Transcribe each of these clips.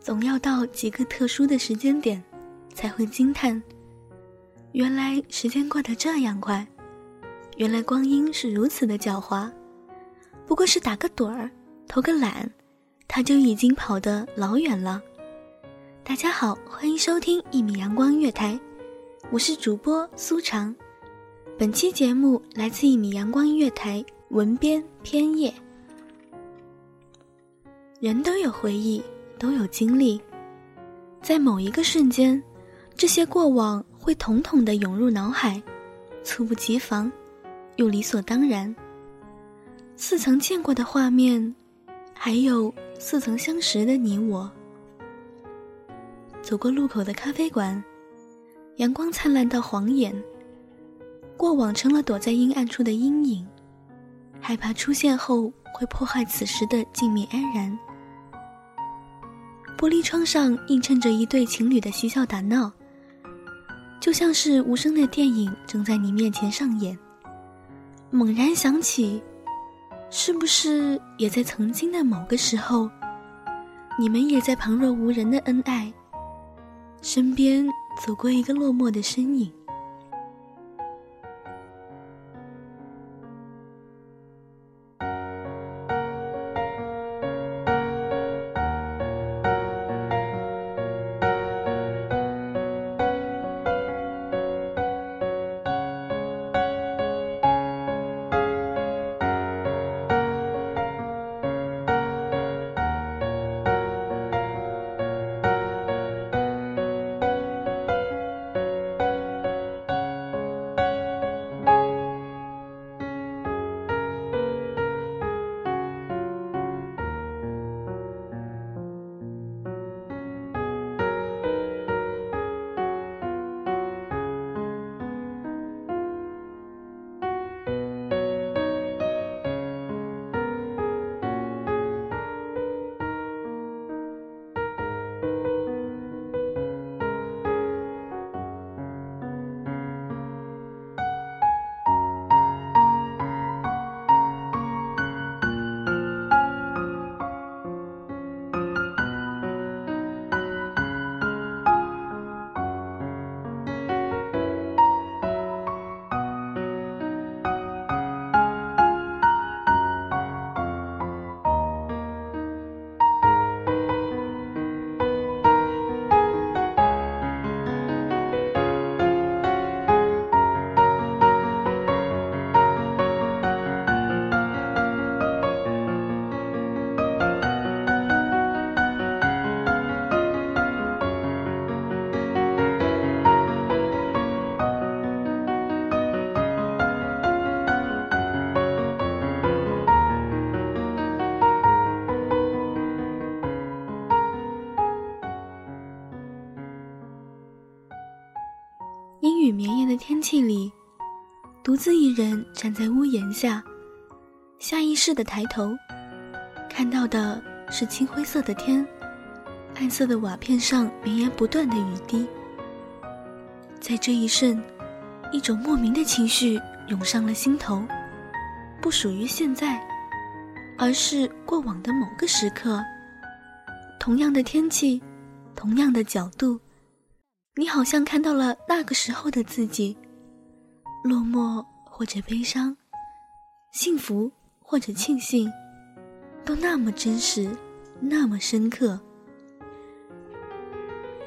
总要到几个特殊的时间点，才会惊叹：原来时间过得这样快，原来光阴是如此的狡猾。不过是打个盹儿，偷个懒，他就已经跑得老远了。大家好，欢迎收听一米阳光月台，我是主播苏长。本期节目来自一米阳光音乐台文编偏叶。人都有回忆。都有经历，在某一个瞬间，这些过往会统统的涌入脑海，猝不及防，又理所当然。似曾见过的画面，还有似曾相识的你我。走过路口的咖啡馆，阳光灿烂到晃眼，过往成了躲在阴暗处的阴影，害怕出现后会破坏此时的静谧安然。玻璃窗上映衬着一对情侣的嬉笑打闹，就像是无声的电影正在你面前上演。猛然想起，是不是也在曾经的某个时候，你们也在旁若无人的恩爱，身边走过一个落寞的身影。天气里，独自一人站在屋檐下，下意识的抬头，看到的是青灰色的天，暗色的瓦片上绵延不断的雨滴。在这一瞬，一种莫名的情绪涌上了心头，不属于现在，而是过往的某个时刻。同样的天气，同样的角度。你好像看到了那个时候的自己，落寞或者悲伤，幸福或者庆幸，都那么真实，那么深刻。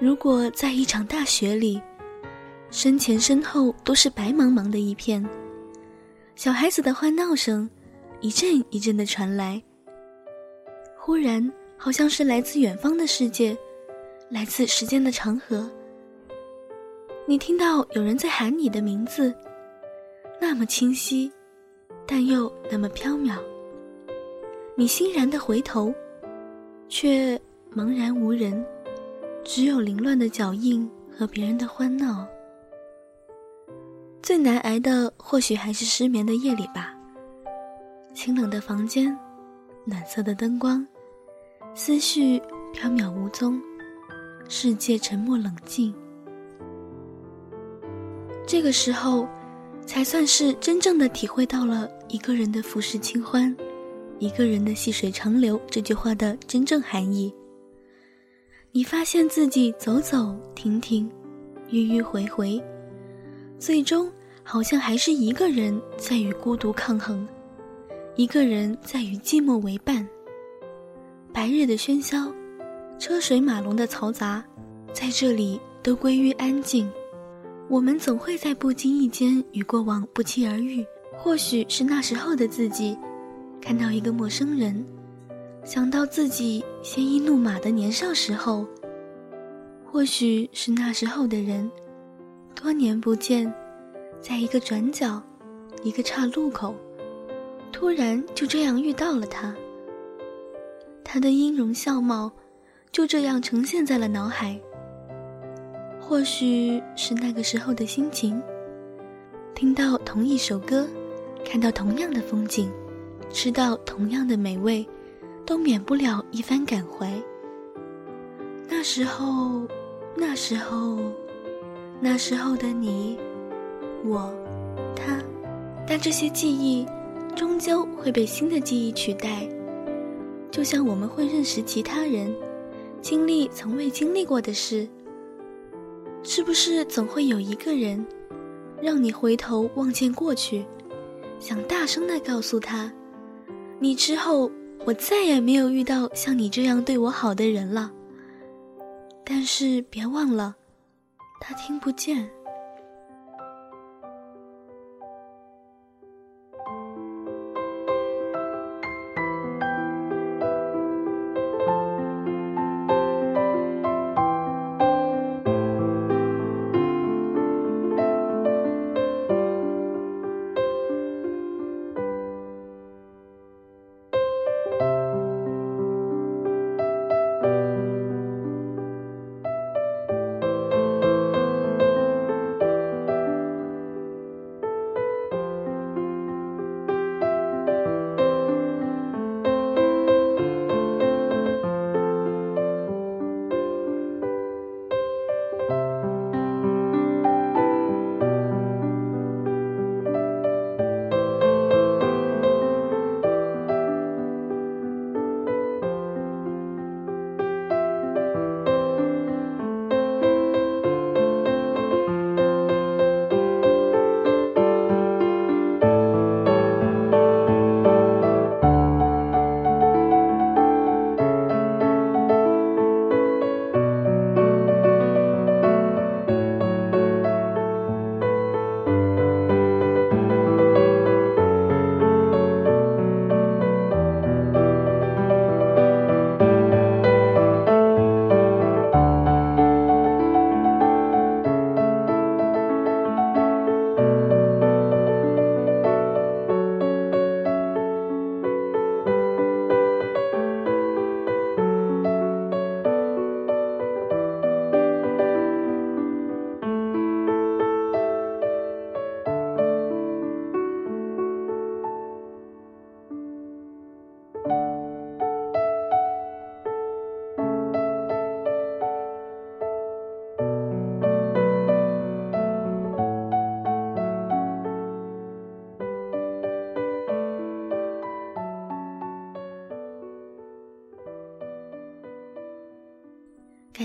如果在一场大雪里，身前身后都是白茫茫的一片，小孩子的欢闹声一阵一阵的传来。忽然，好像是来自远方的世界，来自时间的长河。你听到有人在喊你的名字，那么清晰，但又那么飘渺。你欣然的回头，却茫然无人，只有凌乱的脚印和别人的欢闹。最难挨的，或许还是失眠的夜里吧。清冷的房间，暖色的灯光。思绪飘渺无踪，世界沉默冷静。这个时候，才算是真正的体会到了一个人的浮世清欢，一个人的细水长流这句话的真正含义。你发现自己走走停停，迂迂回回，最终好像还是一个人在与孤独抗衡，一个人在与寂寞为伴。白日的喧嚣，车水马龙的嘈杂，在这里都归于安静。我们总会在不经意间与过往不期而遇。或许是那时候的自己，看到一个陌生人，想到自己鲜衣怒马的年少时候。或许是那时候的人，多年不见，在一个转角，一个岔路口，突然就这样遇到了他。他的音容笑貌，就这样呈现在了脑海。或许是那个时候的心情，听到同一首歌，看到同样的风景，吃到同样的美味，都免不了一番感怀。那时候，那时候，那时候的你，我，他，但这些记忆，终究会被新的记忆取代。就像我们会认识其他人，经历从未经历过的事，是不是总会有一个人，让你回头望见过去，想大声的告诉他，你之后我再也没有遇到像你这样对我好的人了。但是别忘了，他听不见。